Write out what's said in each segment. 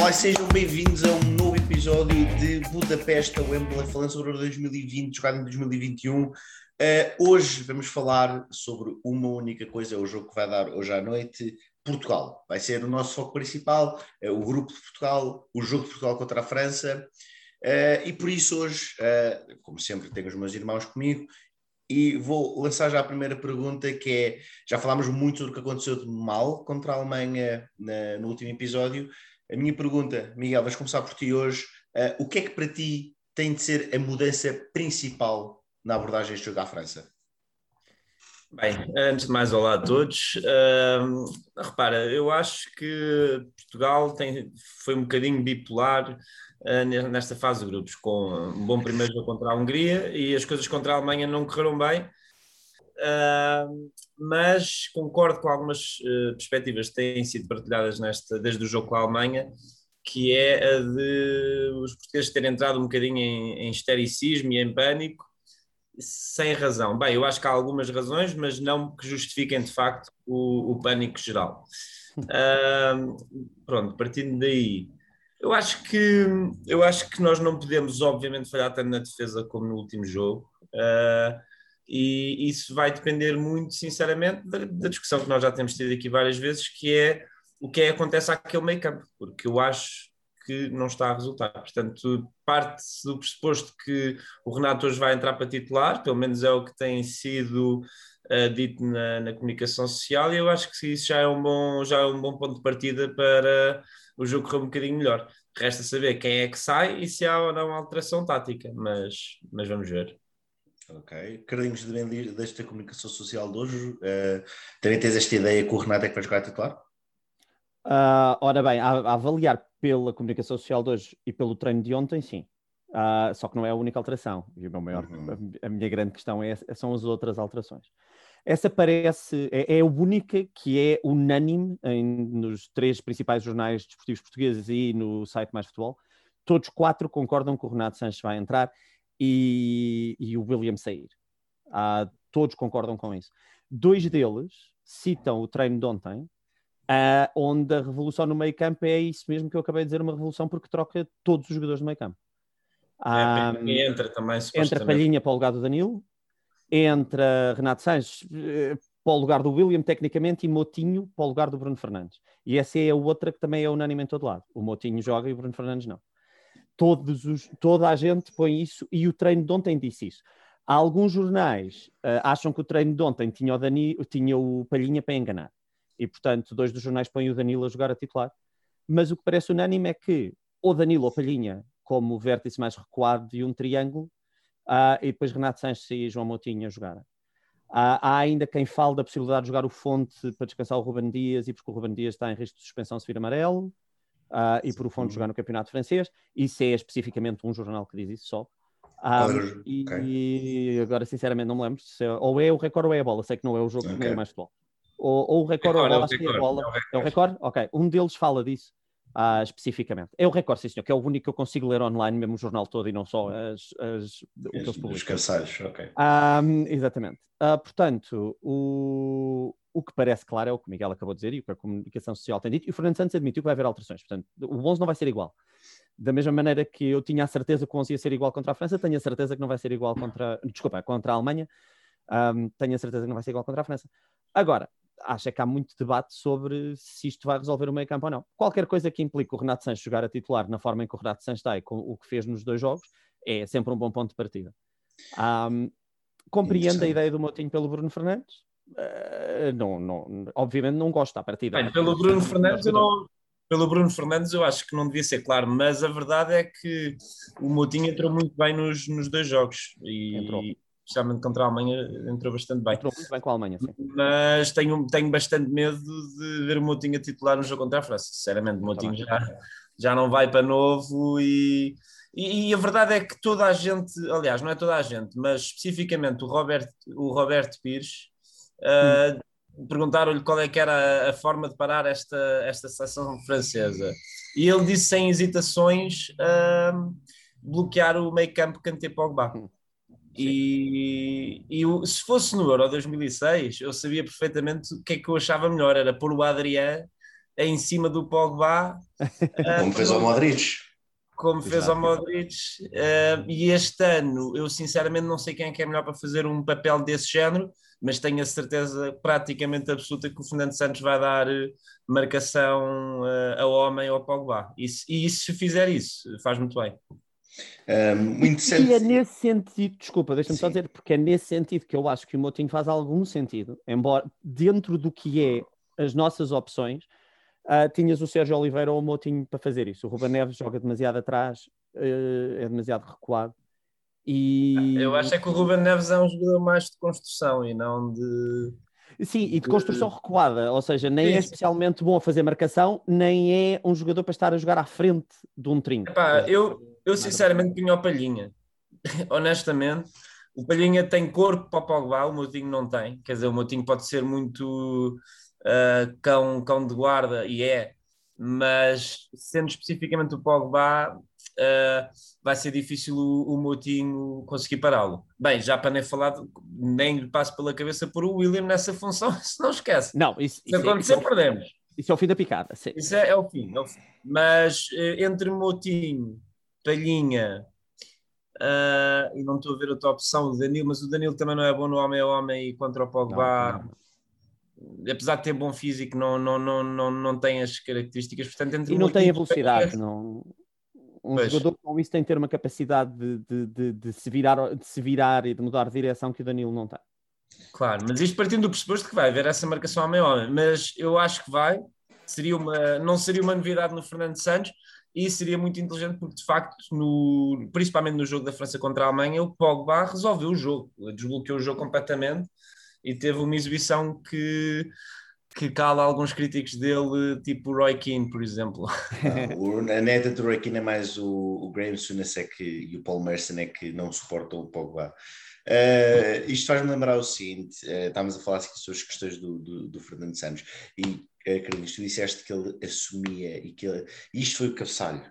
Olá, sejam bem-vindos a um novo episódio de Budapeste a Wembley, falando sobre o 2020, jogado em 2021. Uh, hoje vamos falar sobre uma única coisa, o jogo que vai dar hoje à noite, Portugal. Vai ser o nosso foco principal, uh, o grupo de Portugal, o jogo de Portugal contra a França. Uh, e por isso hoje, como sempre, tenho os meus irmãos comigo e vou lançar já a primeira pergunta, que é: já falámos muito do que aconteceu de mal contra a Alemanha na, no último episódio. A minha pergunta, Miguel, vais começar por ti hoje. Uh, o que é que para ti tem de ser a mudança principal na abordagem deste jogo à França? Bem, antes de mais, olá a todos. Uh, repara, eu acho que Portugal tem, foi um bocadinho bipolar uh, nesta fase de grupos, com um bom primeiro jogo contra a Hungria e as coisas contra a Alemanha não correram bem. Mas concordo com algumas uh, perspectivas que têm sido partilhadas nesta, desde o jogo com a Alemanha, que é a de os portugueses terem entrado um bocadinho em, em e em pânico, sem razão. Bem, eu acho que há algumas razões, mas não que justifiquem de facto o, o pânico geral. Uh, pronto, partindo daí, eu acho que eu acho que nós não podemos, obviamente, falhar tanto na defesa como no último jogo. Uh, e isso vai depender muito, sinceramente, da, da, discussão que nós já temos tido aqui várias vezes, que é o que é que acontece àquele campo, porque eu acho que não está a resultar. Portanto, parte-se do pressuposto que o Renato hoje vai entrar para titular, pelo menos é o que tem sido uh, dito na, na, comunicação social, e eu acho que isso já é, um bom, já é um bom ponto de partida para o jogo correr um bocadinho melhor. Resta saber quem é que sai e se há ou não alteração tática, mas, mas vamos ver. Ok. Carlinhos, desta comunicação social de hoje, uh, também tens esta ideia que o Renato é que vai jogar titular? Uh, ora bem, a, a, avaliar pela comunicação social de hoje e pelo treino de ontem, sim. Uh, só que não é a única alteração. E o meu maior, uhum. a, a, minha grande questão é, são as outras alterações. Essa parece, é, é a única que é unânime em, nos três principais jornais desportivos portugueses e no site Mais Futebol. Todos quatro concordam que o Renato Sanches vai entrar e, e o William sair. Ah, todos concordam com isso. Dois deles citam o treino de ontem, ah, onde a revolução no meio campo é isso mesmo que eu acabei de dizer, uma revolução porque troca todos os jogadores do meio campo. Ah, é, entra também, Entra Palhinha para o lugar do Danilo, entra Renato Sanches eh, para o lugar do William, tecnicamente, e Motinho para o lugar do Bruno Fernandes. E essa é a outra que também é unânime em todo lado. O Motinho joga e o Bruno Fernandes não todos os, toda a gente põe isso e o treino de ontem disse isso. Há alguns jornais uh, acham que o treino de ontem tinha o, Dani, tinha o Palhinha para enganar e, portanto, dois dos jornais põem o Danilo a jogar a titular. Mas o que parece unânime é que ou Danilo ou Palhinha, como vértice mais recuado de um triângulo, uh, e depois Renato Sanches e João Moutinho a jogar. Uh, há ainda quem fale da possibilidade de jogar o Fonte para descansar o Ruben Dias e porque o Ruben Dias está em risco de suspensão se vir amarelo uh, e por o fundo jogar no campeonato francês. Isso é especificamente um jornal que diz isso só. Um, e, okay. e, agora, sinceramente, não me lembro se é, ou é o recorde ou é a bola. Sei que não é o jogo okay. nem é mais futebol. Ou, ou o recorde ou a bola, acho que é a bola. É o recorde? Ok. Um deles fala disso. Uh, especificamente. É o recorde, sim, senhor, que é o único que eu consigo ler online, mesmo o jornal todo e não só as, as, o que eles publicam. Os caçalhos, ok. Um, exatamente. Uh, portanto, o, o que parece claro é o que o Miguel acabou de dizer e o que a comunicação social tem dito, e o Fernando Santos admitiu que vai haver alterações. Portanto, o 11 não vai ser igual. Da mesma maneira que eu tinha a certeza que o 11 ia ser igual contra a França, tenho a certeza que não vai ser igual contra. Desculpa, contra a Alemanha, um, tenho a certeza que não vai ser igual contra a França. Agora, acho que há muito debate sobre se isto vai resolver o meio campo ou não. Qualquer coisa que implique o Renato Sanches jogar a titular na forma em que o Renato Sanches está e com o que fez nos dois jogos é sempre um bom ponto de partida. Um, compreendo a ideia do Motinho pelo Bruno Fernandes, Uh, não, não, obviamente não gosto da partida. Bem, pelo Bruno Fernandes eu não, pelo Bruno Fernandes eu acho que não devia ser claro, mas a verdade é que o Moutinho entrou muito bem nos, nos dois jogos e entrou. especialmente contra a Alemanha entrou bastante bem. Entrou muito bem com a Alemanha, sim. Mas tenho, tenho bastante medo de ver o Moutinho a titular no jogo contra a França. Sinceramente, o Moutinho já, já não vai para novo e, e, e, a verdade é que toda a gente, aliás, não é toda a gente, mas especificamente o Roberto, o Roberto Pires Uh, Perguntaram-lhe qual é que era a, forma de parar esta, esta seleção francesa. E ele disse sem hesitações uh, bloquear o meio campo Kanté Pogba. Hum. E, e se fosse no Euro 2006, eu sabia perfeitamente o que é que eu achava melhor, era pôr o Adrien em cima do Pogba. Como fez ao Modric. Como fez ao Modric. Uh, e este ano, eu sinceramente não sei quem é que é melhor para fazer um papel desse género, mas tenho a certeza praticamente absoluta que o Fernando Santos vai dar marcação uh, ao homem ou ao Pogba. E, e se fizer isso, faz muito bem. Um. E é nesse sentido, desculpa, deixa-me só dizer, porque é nesse sentido que eu acho que o Motinho faz algum sentido, embora dentro do que é as nossas opções, uh, tinhas o Sérgio Oliveira ou o Motinho para fazer isso. O Ruben Neves joga demasiado atrás, uh, é demasiado recuado. E... Eu acho é que o Ruben Neves é um jogador mais de construção e não de. Sim, e de construção recuada, ou seja, nem é Sim. é especialmente bom a fazer marcação, nem é um jogador para estar a jogar à frente de um trinco. Epá, eu, eu sinceramente punha o Palhinha. Honestamente, o Palhinha tem corpo para o Pogba, o Moutinho não tem. Quer dizer, o Moutinho pode ser muito uh, cão, cão de guarda, e é, mas sendo especificamente o Pogba, vai ser difícil o, o Moutinho conseguir pará-lo. Bem, já para nem falar, nem lhe passo pela cabeça por o William nessa função, se não esquece. Não, isso, se acontecer, isso, é perdemos. Isso é o fim da picada. Sim. Isso é, é, o fim, é o fim. Mas uh, entre Moutinho, Palhinha, uh, e não estou a ver outra opção, o Danilo, mas o Danilo também não é bom no homem a homem e contra o Pogba. Não, não apesar de ter bom físico, não, não, não, não, não tem as características. Portanto, entre e não tem a velocidade. Não... Um pois. jogador com isso tem que ter uma capacidade de, de, de, de, se virar, de se virar e de mudar de direção que o Danilo não tem. Claro, mas isto partindo do pressuposto que vai haver essa marcação ao meio homem, mas eu acho que vai, seria uma, não seria uma novidade no Fernando Santos e seria muito inteligente porque de facto, no, principalmente no jogo da França contra a Alemanha, o Pogba resolveu o jogo, desbloqueou o jogo completamente e teve uma exibição que, que cala alguns críticos dele, tipo o Roy Keane, por exemplo. Ah, a neta do Roy Keane é mais o, o Graham é que, e o Paul Merson é que não suportam o Pogba. Uh, isto faz-me lembrar o seguinte: uh, estávamos a falar aqui sobre as questões do, do, do Fernando Santos e, Carlinhos, tu disseste que ele assumia e que ele, isto foi o cabeçalho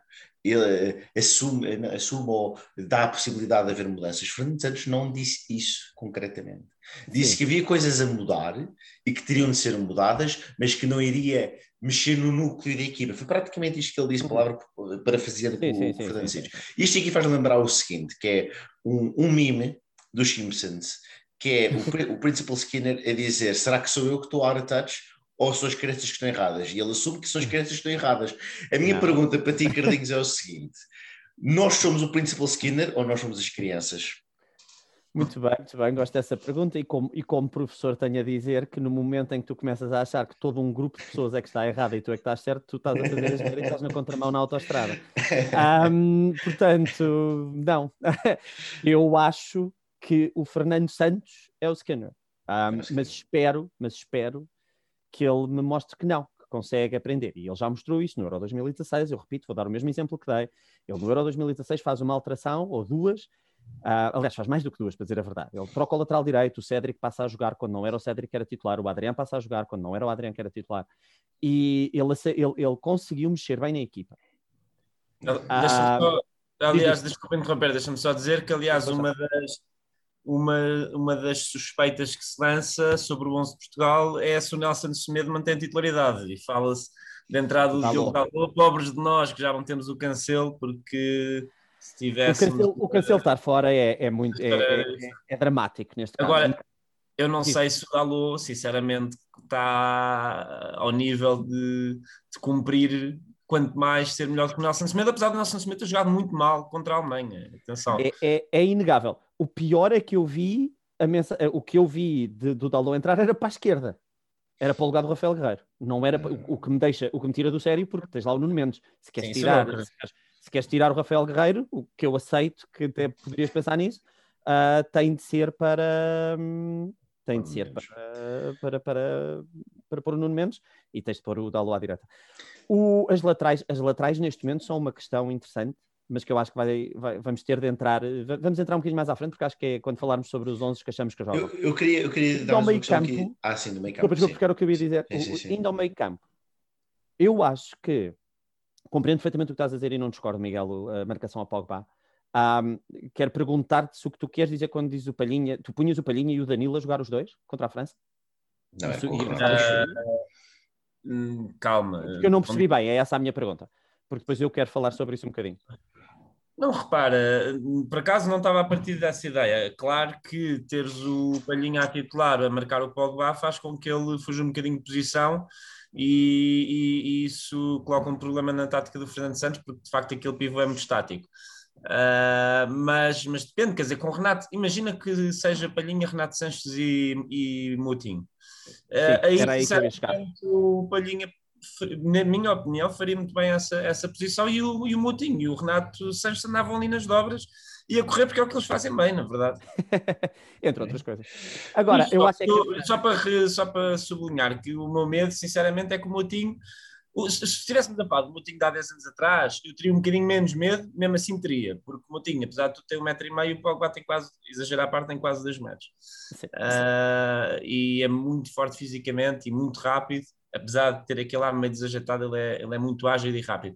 ele assume, assume ou dá a possibilidade de haver mudanças. Fernando Santos não disse isso concretamente. Disse Sim. que havia coisas a mudar e que teriam de ser mudadas, mas que não iria mexer no núcleo da equipa. Foi praticamente isto que ele disse, uhum. palavra para fazer com o Fernando Santos. Isto aqui faz lembrar o seguinte, que é um, um meme dos Simpsons, que é o, o Principal Skinner a dizer, será que sou eu que estou out of touch ou são as crianças que estão erradas? E ele assume que são as crianças que estão erradas. A minha não. pergunta para ti, Cardinhos, é o seguinte: nós somos o Principal Skinner ou nós somos as crianças? Muito bem, muito bem, gosto dessa pergunta e como, e como professor tenho a dizer que no momento em que tu começas a achar que todo um grupo de pessoas é que está errado e tu é que estás certo, tu estás a fazer as e estás na contramão na autostrada. Um, portanto, não. Eu acho que o Fernando Santos é o Skinner. Um, mas espero, mas espero que ele me mostre que não, que consegue aprender. E ele já mostrou isso no Euro 2016, eu repito, vou dar o mesmo exemplo que dei. Ele no Euro 2016 faz uma alteração, ou duas, uh, aliás, faz mais do que duas, para dizer a verdade. Ele troca o lateral direito, o Cédric passa a jogar quando não era o Cédric que era titular, o Adriano passa a jogar quando não era o Adriano que era titular. E ele, ele, ele conseguiu mexer bem na equipa. Só, aliás, desculpa interromper, deixa-me só dizer que, aliás, uma das, uma, uma das suspeitas que se lança sobre o 11 de Portugal é se o Nelson Semedo mantém titularidade e fala-se de entrada do Diogo Dalot, pobres de nós que já não temos o cancelo porque se tivesse... O cancelo, estar fora é, é muito é, é, é, dramático neste caso. Agora, eu não Sim. sei se o Dalot sinceramente está ao nível de, de cumprir quanto mais ser melhor que o Nelson Semedo, apesar do Nelson Semedo ter jogado muito mal contra a Alemanha. Atenção. É, é, é inegável. O pior é que eu vi, a mensa... Eh, o que eu vi de, do Dalot entrar era para a esquerda. Era para o lugar do Rafael Guerreiro. Não era o, o, que me deixa, o que me tira do sério, porque tens lá o Nuno Mendes. Se queres, Sim, tirar, se queres, se, queres, tirar o Rafael Guerreiro, o que eu aceito, que até poderias pensar nisso, uh, tem de ser para. Hum, tem de ser para, para, para, para pôr o Nuno Mendes e tens de pôr o Dalot à direita. O, as, laterais, as laterais neste momento são uma questão interessante mas que eu acho que vai, vai, vamos ter de entrar. Vamos entrar um bocadinho mais à frente, porque acho que é quando falarmos sobre os 11 que achamos que jogam. Eu, eu queria, eu queria dar ao meio campo. Aqui... Ah, sim, do meio campo. Desculpa, porque era o que eu ia dizer. Sim, sim, sim. Indo ao meio campo, eu acho que compreendo perfeitamente o que estás a dizer e não discordo, Miguel, a marcação a Pogba. Um, quero perguntar-te se o que tu queres dizer quando dizes o Palhinha, tu punhas o Palhinha e o Danilo a jogar os dois contra a França? Não, é, Hum, calma. Porque eu não percebi bem, é essa a minha pergunta. Porque depois eu quero falar sobre isso um bocadinho. Não, repara, por acaso não estava a partir dessa ideia. Claro que teres o Palhinha a titular a marcar o Pogba faz com que ele fuja um bocadinho de posição e, e, e isso coloca um problema na tática do Fernando Santos, porque de facto aquele pivô é muito estático. Uh, mas, mas depende, quer dizer, com o Renato, imagina que seja Palhinha, Renato Sanches e, e Moutinho. Uh, aí, aí o Palhinha, na minha opinião, faria muito bem essa, essa posição e o, e o Moutinho e o Renato Sanches andavam ali nas dobras e a correr porque é o que eles fazem bem, na verdade. Entre outras coisas. Agora, eu acho que... Só para, só para sublinhar que o meu medo, sinceramente, é que o Moutinho se estivéssemos a falar do Moutinho de há 10 anos atrás, eu teria um bocadinho menos medo, mesmo assim teria, porque o Moutinho, apesar de tu ter um metro e meio, o Pogba tem quase, exagerar a parte, tem quase 2 metros. Sim, sim. Uh, e é muito forte fisicamente e muito rápido, apesar de ter aquele ar meio desajeitado, ele é, ele é muito ágil e rápido.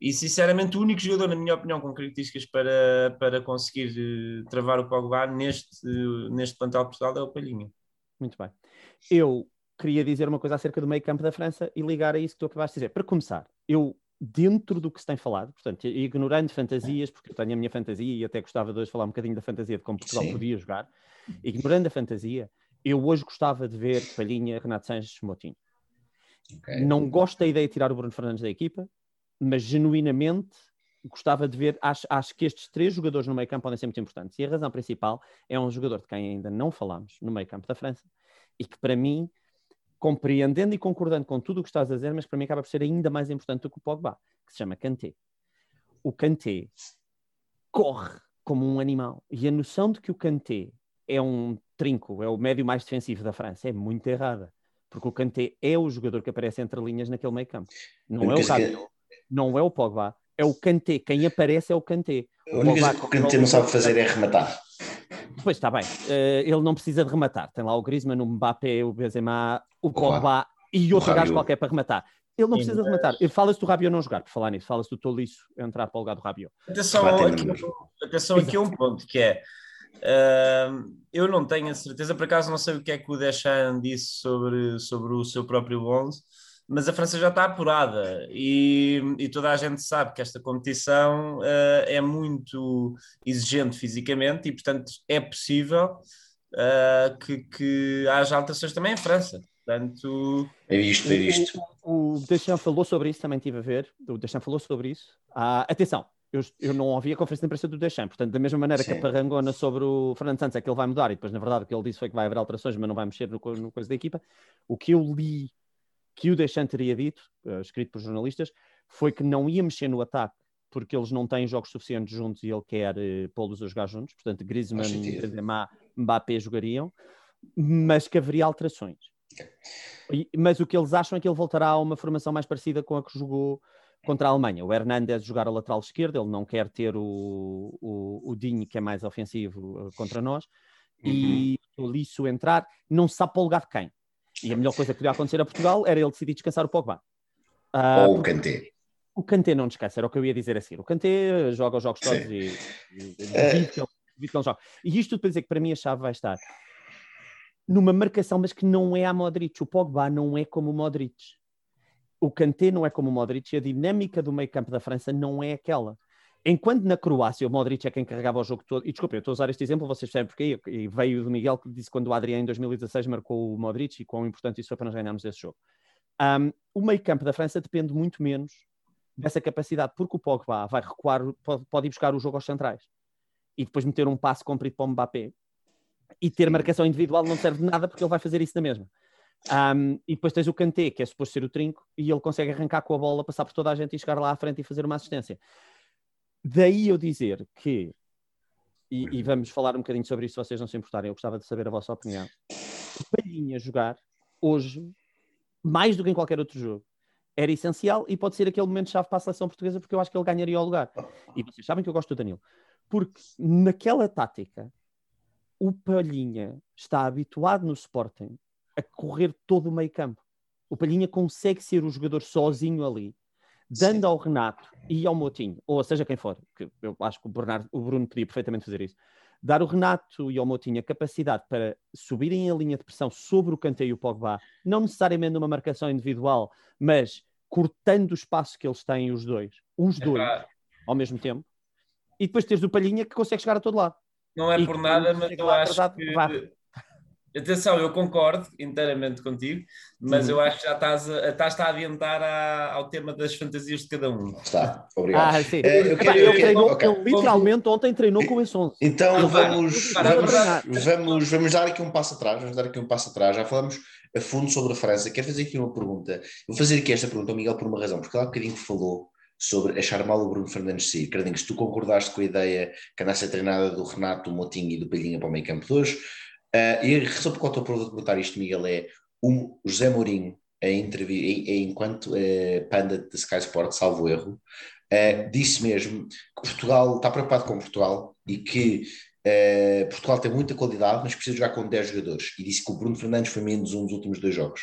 E sinceramente, o único jogador, na minha opinião, com características para, para conseguir uh, travar o Pogba neste, neste plantel Portugal é o Palhinha. Muito bem. Eu queria dizer uma coisa acerca do meio campo da França e ligar a isso que tu acabaste de dizer. Para começar, eu, dentro do que se tem falado, portanto, ignorando fantasias, porque eu tenho a minha fantasia e até gostava de hoje falar um bocadinho da fantasia de como Portugal Sim. podia jogar, ignorando a fantasia, eu hoje gostava de ver Palhinha, Renato Sanches, Motinho. Okay. Não gosto da ideia de tirar o Bruno Fernandes da equipa, mas genuinamente gostava de ver, acho, acho que estes três jogadores no meio campo podem ser muito importantes. E a razão principal é um jogador de quem ainda não falamos no meio campo da França e que para mim compreendendo e concordando com tudo o que estás a dizer, mas para mim acaba por ser ainda mais importante do que o Pogba, que se chama Kanté. O Kanté corre como um animal. E a noção de que o Kanté é um trinco, é o médio mais defensivo da França, é muito errada. Porque o Kanté é o jogador que aparece entre linhas naquele meio campo. Não é o Rabiot, não é o Pogba, é o Kanté. Quem aparece é o Kanté. A única coisa que o Kanté não sabe fazer é rematar. Pois está bem, uh, ele não precisa de rematar. Tem lá o Griezmann, o Mbappé, o Benzema, o Pogba e outro gajo qualquer para rematar. Ele não precisa de rematar. Fala-se do Rabiot não jogar, por falar nisso. Fala-se do Tolisso entrar para o lugar do Rabiot. Atenção, aqui, atenção aqui a um ponto, que é... Uh, eu não tenho a certeza, por acaso não sei o que é que o Deschamps disse sobre, sobre o seu próprio 11, mas a França já está apurada e, e, toda a gente sabe que esta competição uh, é muito exigente fisicamente e, portanto, é possível uh, que, que haja alterações também em França. Portanto, é isto, é isto. O, o Deschamps falou sobre isso, também tive a ver. O Deschamps falou sobre isso. Ah, atenção, eu, eu, não ouvi a conferência de imprensa do Deschamps, portanto, da mesma maneira Sim. que a parangona sobre o Fernando Santos é que ele vai mudar, e depois, na verdade, o que ele disse foi que vai haver alterações, mas não vai mexer no, no coisa da equipa. O que eu li que o Deschamps teria dito, uh, escrito por jornalistas, foi que não ia mexer no ataque porque eles não têm jogos suficientes juntos e ele quer uh, pô-los a jogar juntos. Portanto, Griezmann, Benzema, Mbappé jogariam, mas que haveria alterações. E, mas o que eles acham é que ele voltará a uma formação mais parecida com a que jogou contra a Alemanha. O Hernandes jogar a lateral esquerda, ele não quer ter o, o, o Dinho, que é mais ofensivo, uh, contra nós. Uhum. E o Lisso entrar, não se sabe para o lugar de quem. E a melhor coisa que podia acontecer a Portugal era ele decidir descansar o Pogba. Uh, Ou o Kanté. O Kanté não descansa, era o que eu ia dizer a seguir. O Kanté joga os jogos todos Sim. e, e, e é... que, ele, que ele joga. E isto tudo para dizer que para mim a chave vai estar numa marcação, mas que não é a Modric. O Pogba não é como o Modric. O Kanté não é como o Modric e a dinâmica do meio campo da França não é aquela. Enquanto na Croácia o Modric é quem carregava o jogo todo, e desculpem, eu estou a usar este exemplo, vocês sabem porque, e veio do Miguel que disse quando o Adriano em 2016 marcou o Modric e quão importante isso foi para nós ganharmos esse jogo. Um, o meio campo da França depende muito menos dessa capacidade, porque o Pogba vai recuar, pode, pode ir buscar o jogo aos centrais e depois meter um passo comprido para o Mbappé e ter marcação individual não serve de nada porque ele vai fazer isso na mesma. Um, e depois tens o Kanté, que é suposto ser o trinco, e ele consegue arrancar com a bola, passar por toda a gente e chegar lá à frente e fazer uma assistência. Daí eu dizer que, e, e, vamos falar um bocadinho sobre isso se vocês não se importarem, eu gostava de saber a vossa opinião. O Palhinha jogar hoje, mais do que em qualquer outro jogo, era essencial e pode ser aquele momento-chave para a seleção portuguesa porque eu acho que ele ganharia o lugar. E vocês sabem que eu gosto do Danilo. Porque naquela tática, o Palhinha está habituado no Sporting a correr todo o meio campo. O Palhinha consegue ser o jogador sozinho ali dando Sim. ao Renato e ao Motinho, ou seja quem for, que eu acho que o, Bernardo, o Bruno podia perfeitamente fazer isso, dar o Renato e ao Moutinho a capacidade para subirem a linha de pressão sobre o Kanté e o Pogba, não necessariamente numa marcação individual, mas cortando o espaço que eles têm, os dois, os é dois, pra... ao mesmo tempo, e depois teres o Palhinha que consegue chegar a todo lado. Não é e por nada, mas eu acho que... Atenção, eu concordo inteiramente contigo, mas uhum. eu acho que já estás a, estás a adiantar a, ao tema das fantasias de cada um. Está, obrigado. Ah, sim. É, eu quero, ele, treinou, okay. ele literalmente ontem treinou com esse 11. Então vamos, vamos, vamos, vamos dar aqui um passo atrás, vamos dar aqui um passo atrás. Já falamos a fundo sobre a França. Quero fazer aqui uma pergunta. Vou fazer aqui esta pergunta ao Miguel por uma razão, porque há um bocadinho falou sobre achar mal o Bruno Fernandes sair. Carlinhos, tu concordaste com a ideia que andasse a treinada do Renato, do Motinho e do Palhinha para o meio campo de hoje. Uh, e a razão por qual estou a perguntar isto, Miguel, é o José Mourinho, a entrevista, enquanto uh, panda de Sky Sport, salvo erro, uh, disse mesmo que Portugal está preocupado com Portugal e que uh, Portugal tem muita qualidade, mas precisa jogar com 10 jogadores. E disse que o Bruno Fernandes foi menos um dos últimos dois jogos.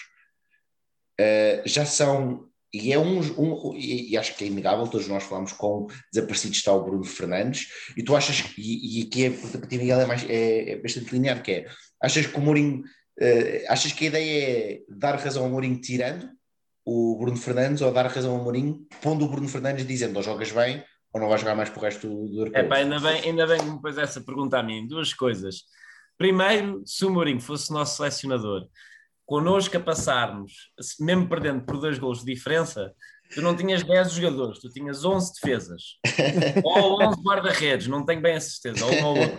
já são e é um, um e, e, acho que é inegável, todos nós falamos com desaparecido está o Bruno Fernandes, e tu achas, e, e aqui é, ti Miguel é, mais, é, é, bastante linear, que é, achas que o Mourinho, uh, achas que a ideia é dar razão ao Mourinho tirando o Bruno Fernandes, ou dar razão ao Mourinho pondo o Bruno Fernandes dizendo, ou jogas bem, ou não vais jogar mais para o resto do, do É pá, ainda bem, ainda bem que me pôs essa pergunta a mim, duas coisas. Primeiro, se o Mourinho fosse nosso selecionador, connosco a passarmos, mesmo perdendo por dois gols de diferença, tu não tinhas 10 jogadores, tu tinhas 11 defesas. ou 11 guarda-redes, não tenho bem a certeza, ou um ou outro.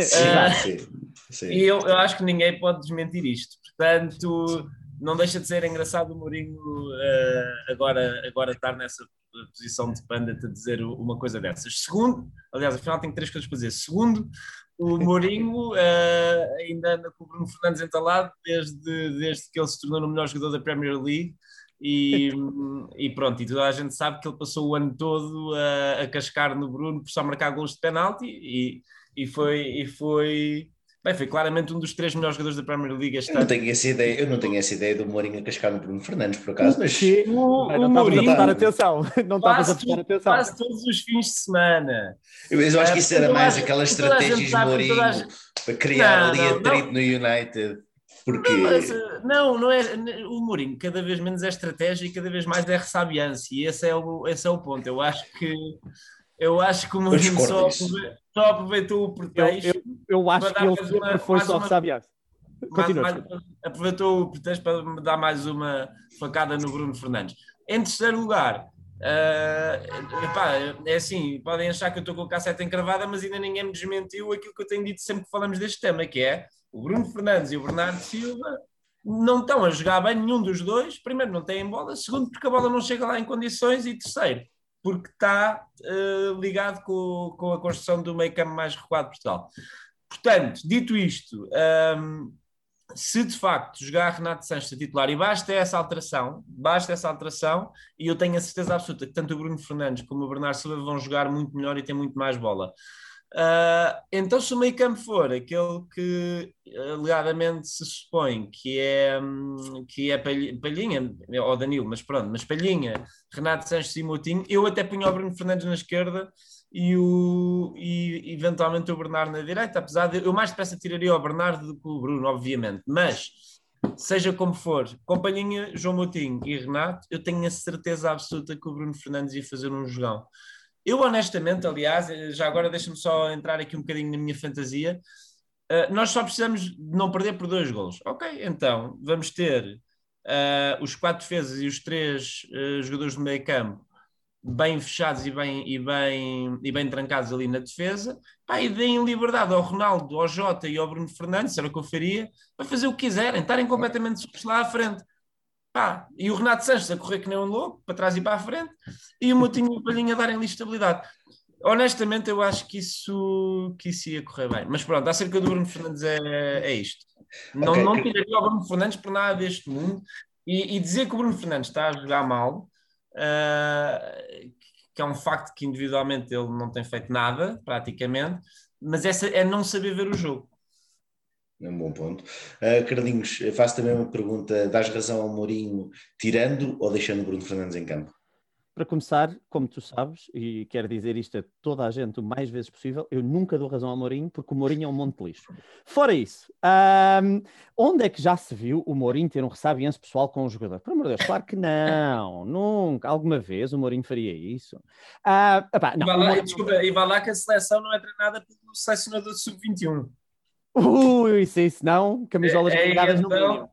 Sim, uh, sim, sim. E eu, eu acho que ninguém pode desmentir isto. Portanto, não deixa de ser engraçado o Mourinho uh, agora, agora estar nessa posição de panda a dizer uma coisa dessas. Segundo, aliás, afinal tenho três coisas para dizer. Segundo, o Mourinho uh, ainda anda com o Bruno Fernandes entalado desde, desde que ele se tornou o melhor jogador da Premier League. E, e, pronto, e toda a gente sabe que ele passou o ano todo a, a cascar no Bruno por só marcar gols de penalti e, e foi, e foi Bem, foi claramente um dos três melhores jogadores da Premier League este eu não Tenho essa ideia, eu não tenho essa ideia do Mourinho a cascar no Bruno Fernandes, por acaso, mas... O, o, o Mourinho... a prestar atenção. Não estavas a prestar atenção. Quase todos os fins de semana. Eu, eu acho que isso era mais aquelas estratégias de Mourinho para criar ali atrito no United. Porque... Não, mas, não, não, é. O Mourinho cada vez menos é estratégia e cada vez mais é ressabiança. E esse é o, esse é o ponto. Eu acho que eu acho que o Mourinho só, só, aproveitou o pretexto. Eu, eu, eu acho que ele sempre uma, foi só ressabiar. Continua. Mais, aproveitou o pretexto para me dar mais uma facada no Bruno Fernandes. Em terceiro lugar, uh, epá, é assim, podem achar que eu estou com a casseta encravada, mas ainda ninguém me desmentiu aquilo que eu tenho dito sempre que falamos deste tema, que é o Bruno Fernandes e o Bernardo Silva não estão a jogar bem nenhum dos dois. Primeiro, não têm bola. Segundo, porque a bola não chega lá em condições. E terceiro, porque está uh, ligado com, com, a construção do meio campo mais recuado de Portugal. Portanto, dito isto, um, ehm, se de facto jogar Renato Sanches a titular, e basta essa alteração, basta essa alteração, e eu tenho a certeza absoluta que tanto o Bruno Fernandes como o Bernardo Silva vão jogar muito melhor e ter muito mais bola. Uh, então, se o meio campo for aquele que alegadamente se supõe que é, hum, que é Palhinha, ou Danilo, mas pronto, mas Palhinha, Renato Sanches e Moutinho, eu até punho o Bruno Fernandes na esquerda e, o, e eventualmente o Bernardo na direita, apesar de eu mais depressa tiraria o Bernardo do que o Bruno, obviamente, mas seja como for, Palhinha, João Moutinho e Renato, eu tenho a certeza absoluta que o Bruno Fernandes ia fazer um jogão. Eu, honestamente, aliás, eh, já agora deixa-me só entrar aqui um bocadinho na minha fantasia. Uh, nós só precisamos de não perder por dois gols. Ok, então vamos ter uh, os quatro defesas e os três uh, jogadores do meio campo bem fechados e bem, e bem, e bem trancados ali na defesa. Pá, e deem liberdade ao Ronaldo, ao Jota e ao Bruno Fernandes, era o que eu faria, para fazer o que quiserem, estarem completamente lá à frente. Pá, e o Renato Sanches a correr que nem um louco, para trás e para a frente, e o Moutinho e o Palhinha a darem ali estabilidade. Honestamente, eu acho que isso, que isso ia correr bem. Mas pronto, acerca do Bruno Fernandes é, é isto. Não, okay. não tiraria o Bruno Fernandes por nada deste mundo. E, e, dizer que o Bruno Fernandes está a jogar mal, uh, que é um facto que individualmente ele não tem feito nada, praticamente, mas essa é não saber ver o jogo. É um bom ponto. Uh, Carlinhos, faço também uma pergunta: dás razão ao Mourinho tirando ou deixando o Bruno Fernandes em campo? Para começar, como tu sabes, e quero dizer isto a toda a gente o mais vezes possível, eu nunca dou razão ao Mourinho, porque o Mourinho é um monte de lixo. Fora isso, um, onde é que já se viu o Mourinho ter um ressabiense pessoal com o jogador? Por amor de Deus, claro que não, nunca. Alguma vez o Mourinho faria isso? Uh, epá, não, e, vai lá, Mourinho... desculpa, e vai lá que a seleção não é treinada pelo selecionador sub-21. Ui, se isso não, camisolas é, é, no mínimo.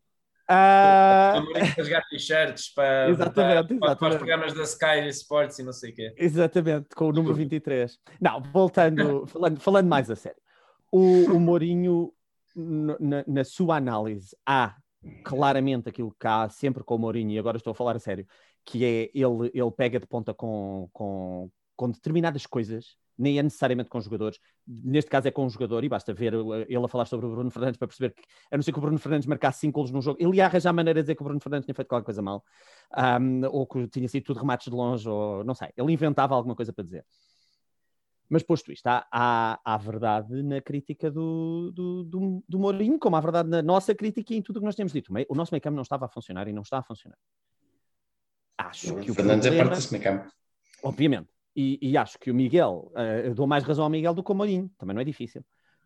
Uh... rasgar t-shirts para, exatamente, para, para, os programas da Sky Sports e não sei o quê. Exatamente, com o número 23. Não, voltando, falando, falando mais a sério. O, o Mourinho, na, na, sua análise, há claramente aquilo que há sempre com o Mourinho, e agora estou a falar a sério, que é ele, ele pega de ponta com, com, com determinadas coisas nem é necessariamente com jogadores. Neste caso é com um jogador, e basta ver ele a falar sobre o Bruno Fernandes para perceber que, a não ser que o Bruno Fernandes marcasse 5 golos num jogo, ele ia arranjar maneira de dizer que o Bruno Fernandes tinha feito qualquer coisa mal, um, ou que tinha sido tudo remates de longe, ou não sei. Ele inventava alguma coisa para dizer. Mas posto isto, há, há, há verdade na crítica do, do, do, do Mourinho, como há verdade na nossa crítica e em tudo o que nós temos dito. O nosso meio campo não estava a funcionar e não está a funcionar. Acho o que o Fernandes problema, é parte desse meio campo. Obviamente. E, e, acho que o Miguel, uh, dou mais razão ao Miguel do que ao Mourinho, também não é difícil.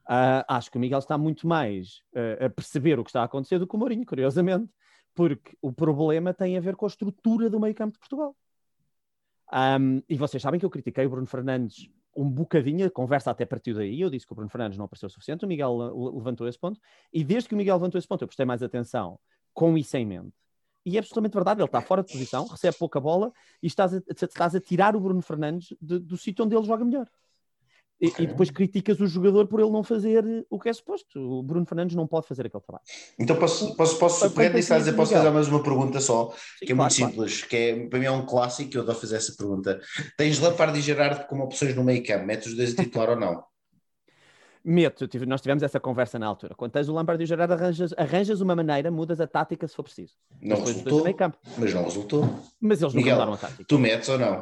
Uh, acho que o Miguel está muito mais uh, a perceber o que está a acontecer do que o Mourinho, curiosamente, porque o problema tem a ver com a estrutura do meio campo de Portugal. Um, e vocês sabem que eu critiquei o Bruno Fernandes um bocadinho, a conversa até partiu daí, eu disse que o Bruno Fernandes não apareceu o suficiente, o Miguel levantou esse ponto, e desde que o Miguel levantou esse ponto eu prestei mais atenção com isso em mente e é absolutamente verdade, ele está fora de posição, recebe pouca bola e estás a, estás a tirar o Bruno Fernandes de, do sítio onde ele joga melhor. E, okay. e, depois criticas o jogador por ele não fazer o que é suposto. O Bruno Fernandes não pode fazer aquele trabalho. Então posso, posso, posso, pegar nisso dizer, posso fazer mais uma pergunta só, Sim, que é claro, muito simples, claro. que é, para mim é um clássico, eu adoro fazer essa pergunta. Tens Lampard e Gerardo como opções no meio campo, metes os dois a titular ou não? Meto, nós tivemos essa conversa na altura. Quando tens o Lampard e o Gerard, arranjas, arranjas uma maneira, mudas a tática se for preciso. Não resultou, mas não resultou. Mas eles Miguel, não mudaram a tática. Tu metes ou não?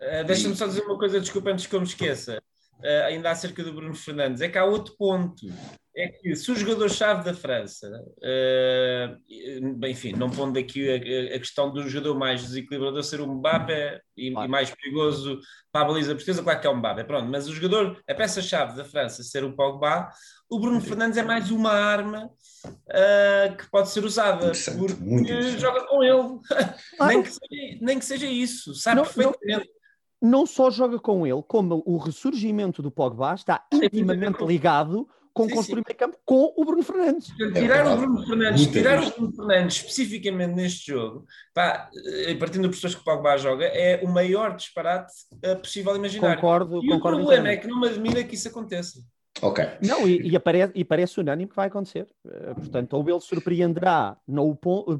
Uh, Deixa-me só dizer uma coisa, desculpa, antes que eu me esqueça. Uh, ainda acerca do Bruno Fernandes, é que há outro ponto. É que se o jogador-chave da França, uh, enfim, não pondo aqui a, a, questão do jogador mais desequilibrador ser o Mbappé e, claro. e, mais perigoso para a baliza portuguesa, claro que é o Mbappé, pronto, mas o jogador, a peça-chave da França ser o Pogba, o Bruno Fernandes é mais uma arma uh, que pode ser usada, porque joga com ele, nem, que seja, nem que seja isso, sabe não, perfeitamente. Não não só joga com ele, como o ressurgimento do Pogba está intimamente ligado com sim, construir meio campo com o Bruno Fernandes. Tirar o Bruno Fernandes, tirar o Bruno Fernandes especificamente neste jogo, pá, eh, partindo das pessoas que o Pogba joga, é o maior disparate uh, possível imaginar. Concordo, e concordo. O problema é que não me admira que isso aconteça. Ok. Não, e, e, aparece, e parece unânime que vai acontecer. Uh, portanto, ou ele surpreenderá no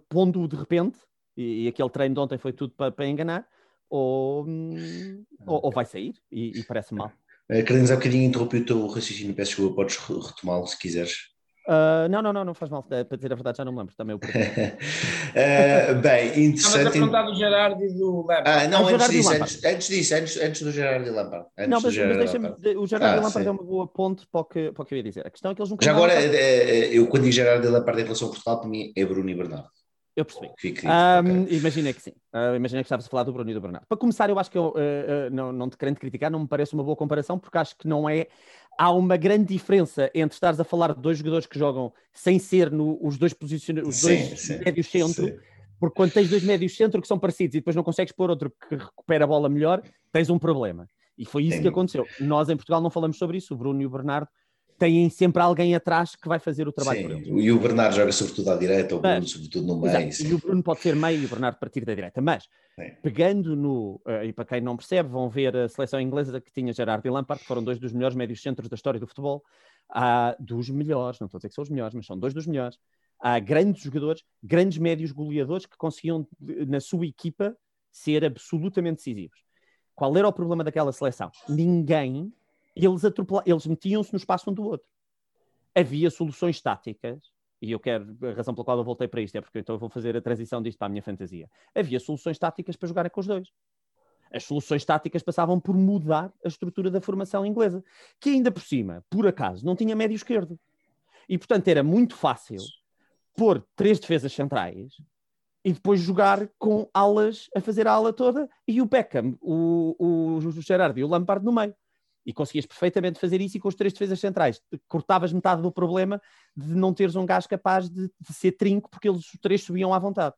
pondo de repente, e, e, aquele treino de ontem foi tudo para, para enganar, ou, ou, ou, vai sair, e, e parece mal. Uh, Carlinhos, há bocadinho interrompi o teu raciocínio, peço desculpa, podes retomá-lo se quiseres. Uh, não, não, não, não faz mal. Para dizer a verdade, já não me lembro também o uh, Bem, interessante. Estavas a perguntar do Gerardo e do Lampard. Ah, não, antes disso, antes, antes, disso, antes, antes do Gerardo e Lampard. Antes não, mas, mas deixa-me. O Gerardo ah, e Lampard sim. é uma boa ponte para o, que, para o que eu ia dizer. A questão é que eles nunca. Já agora, eh, eu quando digo Gerardo e Lampard em relação a Portugal, para mim é Bruno e Bernardo. Eu percebi. Fique um, okay. Imagina que sim. Uh, imagina que estavas a falar do Bruno e do Bernardo. Para começar, eu acho que eu, uh, uh, não, não te querendo criticar, não me parece uma boa comparação, porque acho que não é. Há uma grande diferença entre estares a falar de dois jogadores que jogam sem ser no, os dois posicionados, os sim, dois sim, médios centro, sim. porque quando tens dois médios centro que são parecidos e depois não consegues pôr outro que recupera a bola melhor, tens um problema. E foi isso que aconteceu. Nós em Portugal não falamos sobre isso, o Bruno e o Bernardo têm sempre alguém atrás que vai fazer o trabalho Sim, por eles. E o Bernardo joga sobretudo à direita, o Bruno sobretudo no meio. E o Bruno pode ser meio e o Bernardo partir da direita. Mas, Sim. pegando no, uh, e para quem não percebe, vão ver a seleção inglesa que tinha Gerard e Lampard, que foram dois dos melhores médios centros da história do futebol, uh, dos melhores, não estou a dizer que são os melhores, mas são dois dos melhores. Há grandes jogadores, grandes médios goleadores que conseguiam, na sua equipa, ser absolutamente decisivos. Qual era o problema daquela seleção? Ninguém eles, eles metiam-se no espaço um do outro. Havia soluções táticas, e eu quero, a razão pela qual eu voltei para isto é porque então eu vou fazer a transição disto para a minha fantasia. Havia soluções táticas para jogar com os dois. As soluções táticas passavam por mudar a estrutura da formação inglesa, que ainda por cima, por acaso, não tinha médio esquerdo. E portanto era muito fácil pôr três defesas centrais e depois jogar com alas a fazer a ala toda e o Beckham, o, o, o Gerard e o Lampard no meio. E conseguias perfeitamente fazer isso e com os três defesas centrais cortavas metade do problema de não teres um gajo capaz de, de ser trinco porque eles os três subiam à vontade.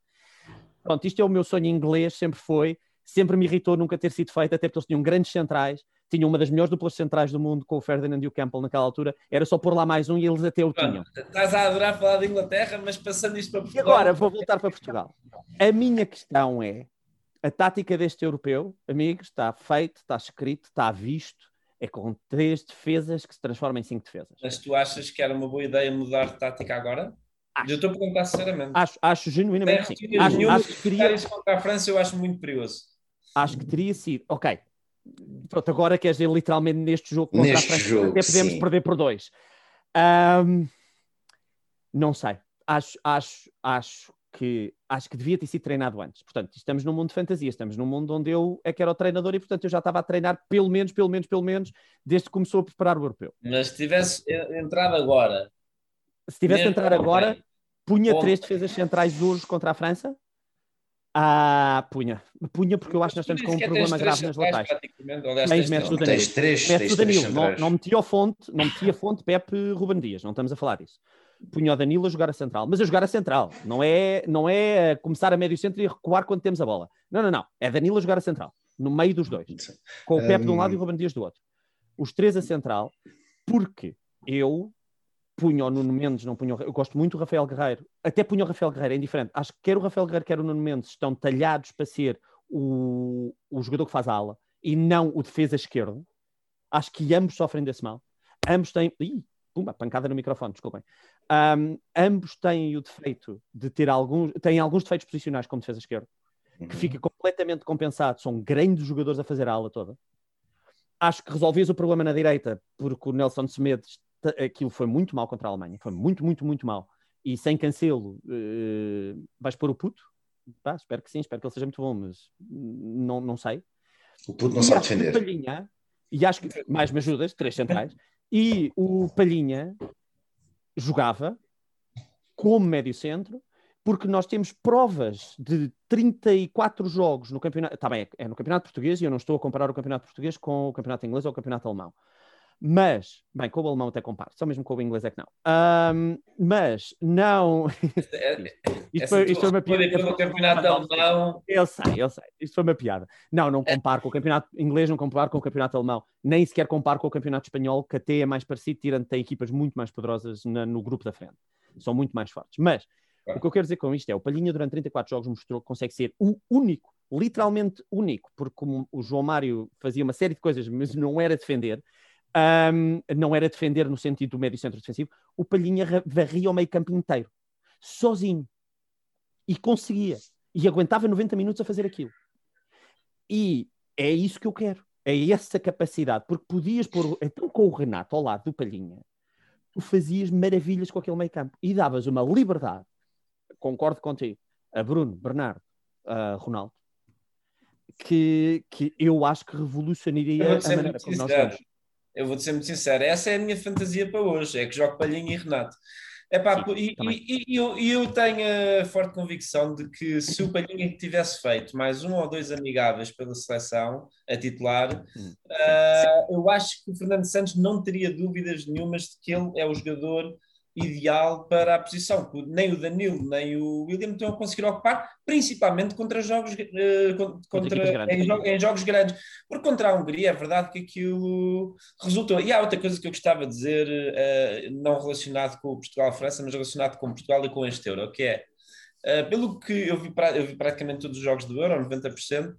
Pronto, isto é o meu sonho inglês, sempre foi, sempre me irritou nunca ter sido feito, até porque eles tinham grandes centrais, tinham uma das melhores duplas centrais do mundo com o Ferdinand e o Campbell naquela altura, era só pôr lá mais um e eles até o tinham. Estás a adorar falar de Inglaterra, mas passando isto para Portugal. E agora vou voltar para Portugal. A minha questão é: a tática deste europeu, amigos, está feito, está escrito, está visto, é com três defesas que se transformam em cinco defesas. Mas tu achas que era uma boa ideia mudar de tática agora? Acho. Eu estou a perguntar sinceramente. Acho, acho genuinamente sim. Acho, acho que teria... contra a França eu acho muito perigoso. Acho que teria sido. Ok. Pronto, agora queres dizer literalmente neste jogo contra neste a França, jogo, até podemos sim. perder por dois. Um, não sei. Acho, acho, acho que acho que devia ter sido treinado antes. Portanto, estamos num mundo de fantasia, estamos num mundo onde eu é que era o treinador e, portanto, eu já estava a treinar pelo menos, pelo menos, pelo menos, desde que começou a preparar o europeu. Mas se tivesse entrado agora. Se tivesse entrado agora, punha Bom. três defesas centrais duros contra a França. Ah, punha. Punha porque eu acho que nós estamos com um problema grave nas laterais. Tens metros do Danilo. Tens três, do Danilo. Não, não metia a fonte, não metia a fonte Pepe Ruben Dias, não estamos a falar disso punha o Danilo a jogar a central, mas a jogar a central, não é, não é começar a médio centro e recuar quando temos a bola. Não, não, não. É Danilo a jogar a central, no meio dos dois, com o Pepe um... de um lado e o Ruben Dias do outro. Os três a central, porque eu punho o Nuno Mendes, não punho, eu gosto muito do Rafael Guerreiro, até punho o Rafael Guerreiro, é indiferente. Acho que quer o Rafael Guerreiro, quer o Nuno Mendes estão talhados para ser o, o jogador que faz a ala e não o defesa esquerdo. Acho que ambos sofrem desse mal. Ambos têm. Ih, pumba, pancada no microfone, desculpem. Um, ambos têm o defeito de ter alguns, têm alguns defeitos posicionais como defesa esquerda, uhum. que fica completamente compensado. São grandes jogadores a fazer a ala toda. Acho que resolvias o problema na direita, porque o Nelson Semedes, aquilo foi muito mal contra a Alemanha, foi muito, muito, muito mal. E sem cancelo, uh, vais pôr o puto? Pá, espero que sim, espero que ele seja muito bom, mas não, não sei. O puto não e sabe defender. Palhinha, e acho que mais me ajudas, três centrais. E o Palhinha jogava como médio centro, porque nós temos provas de 34 jogos no campeonato. Está bem, é no campeonato português e eu não estou a comparar o campeonato português com o campeonato inglês ou o campeonato alemão. Mas, bem, com o alemão até comparo, só mesmo com o inglês é que não. Um, mas não. isto, foi, isto foi uma piada. Pelo campeonato alemão. Eu sei, eu sei. Isto foi uma piada. Não, não comparo com o campeonato inglês, não comparo com o campeonato alemão. Nem sequer comparo com o campeonato espanhol, que até é mais parecido, tirando tem equipas muito mais poderosas na, no grupo da frente. São muito mais fortes. Mas o que eu quero dizer com isto é: o Palhinha, durante 34 jogos, mostrou que consegue ser o único, literalmente único, porque como o João Mário fazia uma série de coisas, mas não era defender um, não era defender no sentido do médio centro defensivo, o Palhinha varria o meio campo inteiro, sozinho. E conseguia. E aguentava 90 minutos a fazer aquilo. E é isso que eu quero. É essa capacidade. Porque podias pôr. Então, com o Renato ao lado do Palhinha, tu fazias maravilhas com aquele meio campo. E davas uma liberdade. Concordo contigo. A Bruno, Bernardo, a Ronaldo. Que, que eu acho que revolucionaria a maneira como nós jogamos. Eu vou-te ser muito sincero, essa é a minha fantasia para hoje, é que jogo Palhinha e Renato. Epá, Sim, e, e, e, eu, eu tenho a forte convicção de que se o Palhinha tivesse feito mais um ou dois amigáveis pela seleção a titular, uh, eu acho que o Fernando Santos não teria dúvidas nenhumas de que ele é o jogador ideal para a posição, que nem o Danilo nem o William estão a conseguir ocupar, principalmente contra jogos, uh, contra, em, jo em, jogos grandes. Porque contra a Hungria é verdade que aquilo resultou. E há outra coisa que eu gostava de dizer, uh, não relacionado com Portugal-França, mas relacionado com Portugal e com este Euro, que é, uh, pelo que eu vi, eu vi praticamente todos os jogos do Euro, 90%,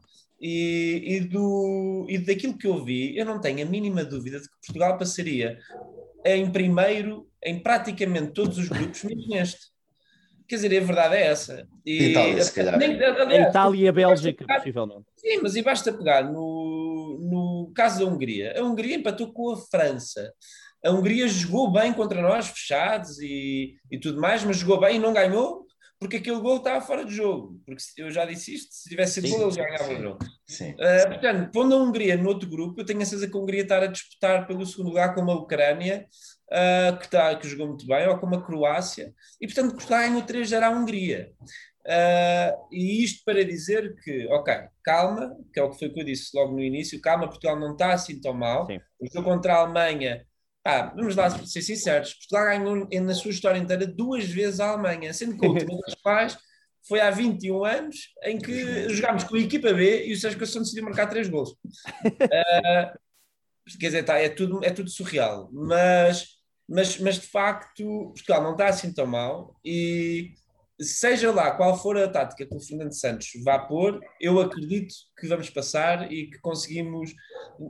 e, e, do, e daquilo que eu vi, eu não tenho a mínima dúvida de que Portugal passaria em primeiro em praticamente todos os grupos, menos neste. Quer dizer, a verdade é essa. E, Itália, se calhar. Nem, aliás, Itália e a Bélgica, pegar, possivelmente. Sim, mas e basta pegar no, no caso da Hungria. A Hungria empatou com a França. A Hungria jogou bem contra nós, fechados e, e tudo mais, mas jogou bem e não ganhou porque aquele gol estava fora de jogo. Porque eu já disse isto, se tivesse sido gol, ele já ganhava o jogo. Sim, uh, portanto, pondo a Hungria no outro grupo, eu tenho a certeza que a Hungria está a disputar pelo segundo lugar com a Ucrânia, uh, que, está, que jogou muito bem, ou com a Croácia, e portanto ganhou 3 já à Hungria. Uh, e isto para dizer que, ok, calma, que é o que foi que eu disse logo no início, calma, Portugal não está assim tão mal. Sim. O jogo contra a Alemanha, ah, vamos lá ser sinceros, Portugal ganhou na sua história inteira duas vezes a Alemanha, sendo que a última das quais foi há 21 anos, em que jogámos com a equipa B e o Sérgio Conceição decidiu marcar três gols. Uh, quer dizer, tá, é, tudo, é tudo surreal, mas, mas, mas de facto Portugal não está assim tão mal e seja lá qual for a tática que o Fernando Santos vá pôr, eu acredito que vamos passar e que conseguimos.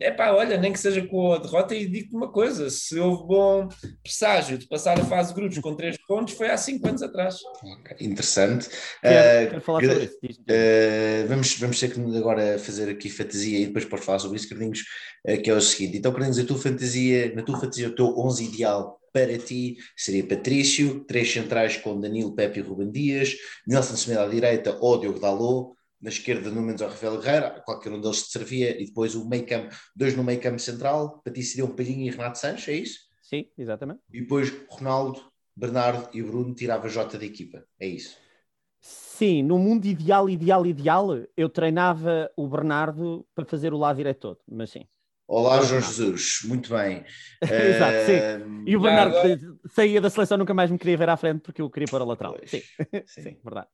É pá, olha, nem que seja com a derrota, e digo-te uma coisa: se houve bom presságio de passar a fase de grupos com três pontos, foi há cinco anos atrás. Okay, interessante. Quero, uh, quero falar sobre isso. Uh, vamos, vamos ter que agora fazer aqui fantasia e depois podes falar sobre isso, Carlinhos, uh, que é o seguinte: então, Carlinhos, a tua fantasia, na tua fantasia, o teu 11 ideal para ti seria Patrício, três centrais com Danilo, Pepe e Ruben Dias, Nelson Semedo à direita ou Diogo Dalot, na esquerda no menos ao Rafael Guerreiro, qualquer um deles te servia, e depois o meio campo, dois no meio campo central, para ti seria um Palhinho e Renato Sanches, é isso? Sim, exatamente. E depois Ronaldo, Bernardo e Bruno tirava Jota da equipa, é isso? Sim, no mundo ideal, ideal, ideal, eu treinava o Bernardo para fazer o lado direito todo, mas sim. Olá, João Jesus, muito bem. Exato, sim. E o Bernardo agora... saía da seleção, nunca mais me queria ver à frente porque eu queria para o lateral. Sim. sim. sim, verdade.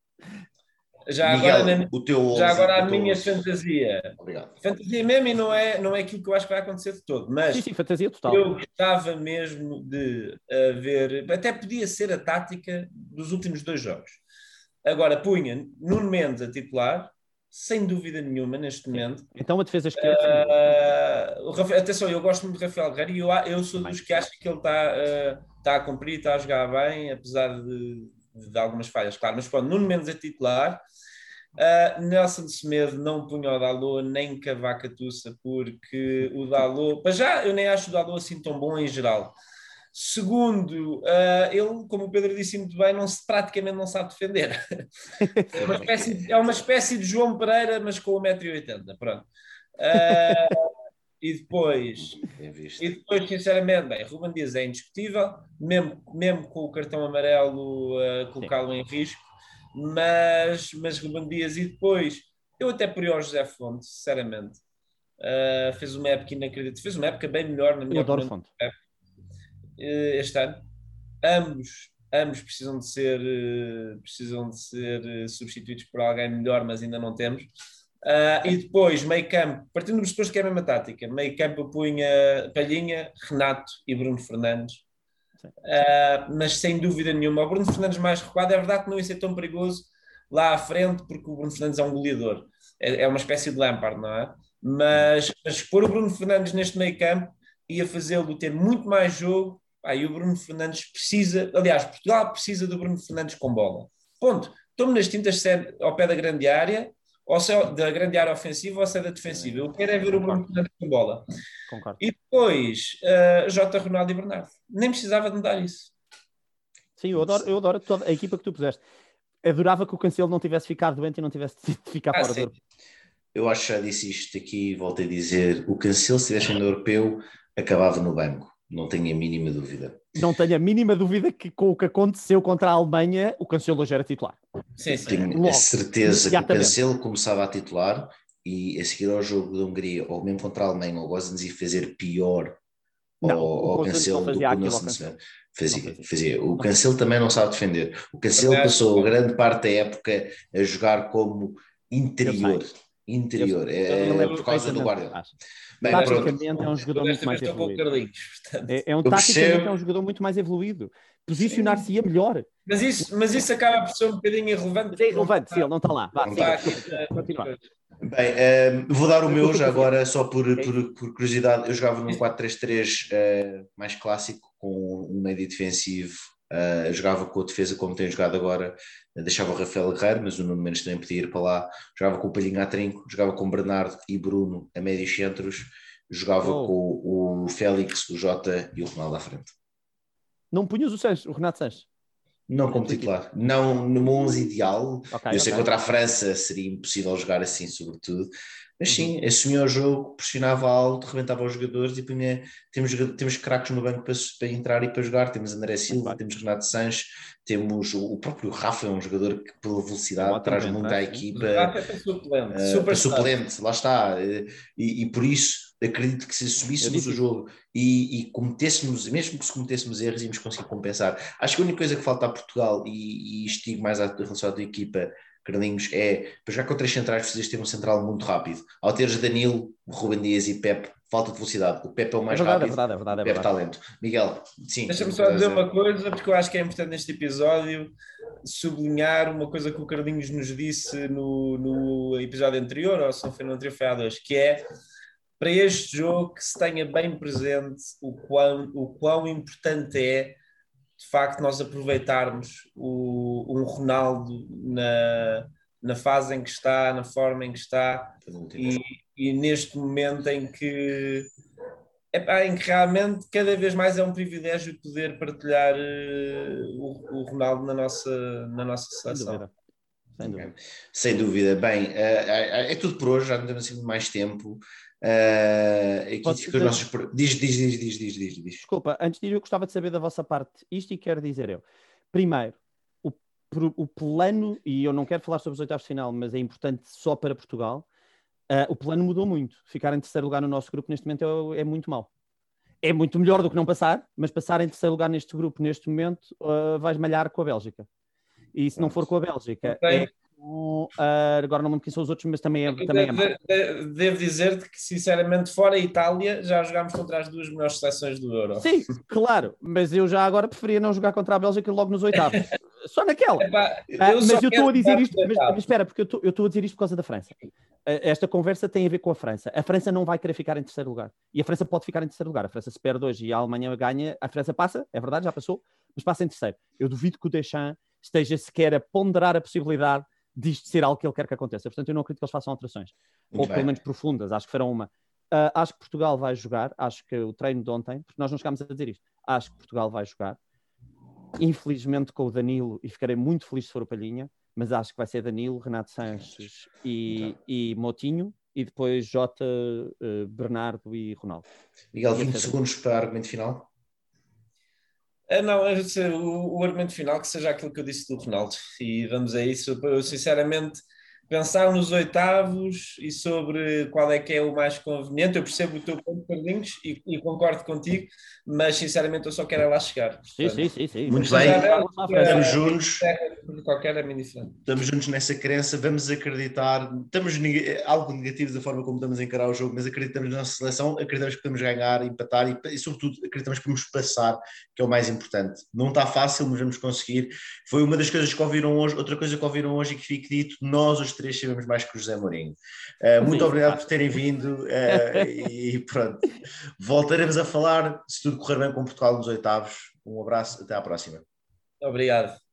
Já Miguel, agora, o teu já agora a minha fantasia. Obrigado. Fantasia mesmo e não é, não é aquilo que eu acho que vai acontecer de todo. Mas sim, sim, fantasia total. Eu gostava mesmo de uh, ver, até podia ser a tática dos últimos dois jogos. Agora punha Nuno Mendes a titular, sem dúvida nenhuma, neste momento. Então a defesa esquerda. Uh, Rafael, atenção, eu gosto muito de Rafael Guerreiro e eu, eu sou dos que acham que ele está uh, tá a cumprir, está a jogar bem, apesar de, de, algumas falhas, claro. Mas pronto, Nuno Mendes é titular. Uh, Nelson Semedo não punha o Dalô nem Cavaca Tussa, porque o Dalô, para já eu nem acho o Dalô assim tão bom em geral. Segundo, uh, ele, como o Pedro disse muito bem, não se, praticamente não sabe defender. é, uma espécie, é uma espécie de João Pereira, mas com 1,80m. Pronto. Uh, e depois, e depois, sinceramente, bem, Ruben Dias é indiscutível, mesmo, mesmo com o cartão amarelo uh, colocá-lo em risco, mas, mas Ruben Dias e depois, eu até por José Fonte, sinceramente, uh, fez uma época inacreditável, fez uma época bem melhor na minha eu adoro Fonte. Eh, este ano. Ambos, ambos precisam de ser, eh, precisam de ser eh, substituídos por alguém melhor, mas ainda não temos. Uh, e depois, meio campo, partindo do pressuposto que é a mesma tática, meio campo punha Palhinha, Renato e Bruno Fernandes. Uh, mas sem dúvida nenhuma, o Bruno Fernandes mais recuado, é verdade que não ia ser tão perigoso lá à frente, porque o Bruno Fernandes é um goleador, é, é uma espécie de Lampard, não é? Mas, mas pôr o Bruno Fernandes neste meio campo ia fazê-lo ter muito mais jogo e o Bruno Fernandes precisa, aliás, Portugal precisa do Bruno Fernandes com bola. Ponto. Estou-me nas tintas se é ao pé da grande área, ou se é da grande área ofensiva ou se é da defensiva. Eu quero é ver o Bruno Fernandes com bola. Concordo. E depois, uh, J. Ronaldo e Bernardo. Nem precisava de mudar isso. Sim, eu adoro, eu adoro toda a equipa que tu puseste. Adorava que o Cancelo não tivesse ficado doente e não tivesse de ficar ah, fora sim. do Eu acho que já disse isto aqui, voltei a dizer, o Cancelo se estivesse no europeu acabava no banco. Não tenho a mínima dúvida. Não tenho a mínima dúvida que com o que aconteceu contra a Alemanha, o Cancelo hoje era titular. Sim, sim. Tenho Logo, a certeza que o Cancelo começava a titular e a seguir ao jogo da Hungria, ou mesmo contra a Alemanha, o Gozens ia fazer pior não, ao, ao Cancelo do que o Nelson fazia. Fazia, fazia. O Cancelo também não sabe defender. O Cancelo passou grande parte da época a jogar como interior. Interior, é, é por causa do Guardiola. Bem, taticamente é um jogador muito mais evoluído. É, é um, taticamente é um jogador muito mais evoluído. Posicionar-se-ia melhor. Mas isso, mas isso acaba por ser um bocadinho irrelevante. É irrelevante, sim, ele não está lá. Vá, continua. Bem, uh, vou dar o meu já agora, só por, por, por curiosidade. Eu jogava num 4-3-3 uh, eh, mais clássico, com um médio defensivo. Uh, jogava com a defesa como tenho jogado agora, deixava o Rafael Guerreiro, mas o Nuno Mendes também podia ir para lá. Jogava com o Palhinho a trinco, jogava com o Bernardo e Bruno a médios centros, jogava oh. com o Félix, o Jota e o Ronaldo à frente. Não punhas o, Sanches, o Renato Sanches? Não como titular. Não no 11 ideal. Okay, eu sei que contra a França seria impossível jogar assim, sobretudo. Mas sim, uhum. assumia o jogo, pressionava alto, rebentava os jogadores e punha, temos, temos craques no banco para, para, entrar e para jogar. Temos André Silva, temos Renato Sanches, temos o, o, próprio Rafa, é um jogador que pela velocidade traz muito à equipa. O Rafa é suplente, uh, super suplente, lá está. E, e, por isso acredito que se assumíssemos o jogo e, e, cometêssemos, mesmo que se cometêssemos erros, íamos conseguir compensar. Acho que a única coisa que falta a Portugal, e, e isto digo mais à relação à equipa, Carlinhos, é para jogar com três centrais precisas ter um central muito rápido. Ao teres Danilo, Ruben Dias e Pep, falta de velocidade. O Pep é o mais é verdade, rápido. É verdade, é verdade. É Pep talento. Miguel, sim. Deixa-me só dizer uma coisa, porque eu acho que é importante neste episódio sublinhar uma coisa que o Carlinhos nos disse no, no episódio anterior, ou se não foi no anterior, foi há dois, que é para este jogo que se tenha bem presente o quão, o quão importante é de facto nós aproveitarmos o, um Ronaldo na, na fase em que está, na forma em que está e, e neste momento em que é, em que realmente cada vez mais é um privilégio poder partilhar uh, o, o, Ronaldo na nossa, na nossa seleção. Sem dúvida. Sem dúvida. Bem, é, é, tudo por hoje, já não temos assim mais tempo. Uh, aqui, os nossos... diz, diz, diz, diz, diz, diz, diz. Desculpa, antes de ir, eu gostava de saber da vossa parte isto e quero dizer eu. Primeiro, o, o plano, e eu não quero falar sobre os oitavos de final, mas é importante só para Portugal, uh, o plano mudou muito. Ficar em terceiro lugar no nosso grupo neste momento é, é, muito mau. É muito melhor do que não passar, mas passar em terceiro lugar neste grupo neste momento uh, vais malhar com a Bélgica. E se não for com a Bélgica, okay. é Uh, agora não lembro quem são os outros, mas também é. Também devo, é devo dizer-te que, sinceramente, fora a Itália, já jogámos contra as duas melhores seleções do Euro. Sim, claro, mas eu já agora preferia não jogar contra a Bélgica logo nos oitavos. Só naquela. Epá, eu ah, mas eu estou a dizer isto, mas, mas, espera, porque eu estou a dizer isto por causa da França. Esta conversa tem a ver com a França. A França não vai querer ficar em terceiro lugar. E a França pode ficar em terceiro lugar. A França se perde hoje e a Alemanha ganha. A França passa, é verdade, já passou, mas passa em terceiro. Eu duvido que o Deschamps esteja sequer a ponderar a possibilidade disto ser algo que ele quer que aconteça. Portanto, eu não acredito que eles façam alterações. Muito ou bem. pelo menos profundas, acho que farão uma. Uh, acho que Portugal vai jogar, acho que o treino de ontem, porque nós não chegámos a dizer isto, acho que Portugal vai jogar. Infelizmente com o Danilo, e ficarei muito feliz se for o Palhinha, mas acho que vai ser Danilo, Renato Sanches e, e Motinho, e depois Jota, uh, Bernardo e Ronaldo. Miguel, 20 segundos para argumento final. É, não, o, o, argumento final que seja aquilo que eu disse do Ronaldo. E vamos a isso. Eu, sinceramente, pensar nos oitavos e sobre qual é que é o mais conveniente. Eu percebo o teu ponto, Carlinhos, e, e concordo contigo, mas sinceramente eu só quero é lá chegar. Portanto, sim, sim, sim, sim. Muito bem, estamos juntos. Qualquer é. Estamos juntos nessa crença, vamos acreditar. Estamos algo negativo da forma como estamos a encarar o jogo, mas acreditamos na nossa seleção, acreditamos que podemos ganhar, empatar e, e, sobretudo, acreditamos que podemos passar, que é o mais importante. Não está fácil, mas vamos conseguir. Foi uma das coisas que ouviram hoje, outra coisa que ouviram hoje e que fique dito, nós os três sabemos mais que o José Mourinho. Uh, muito Sim, obrigado por terem vindo uh, e pronto. Voltaremos a falar, se tudo correr bem com Portugal nos oitavos. Um abraço, até à próxima. Obrigado.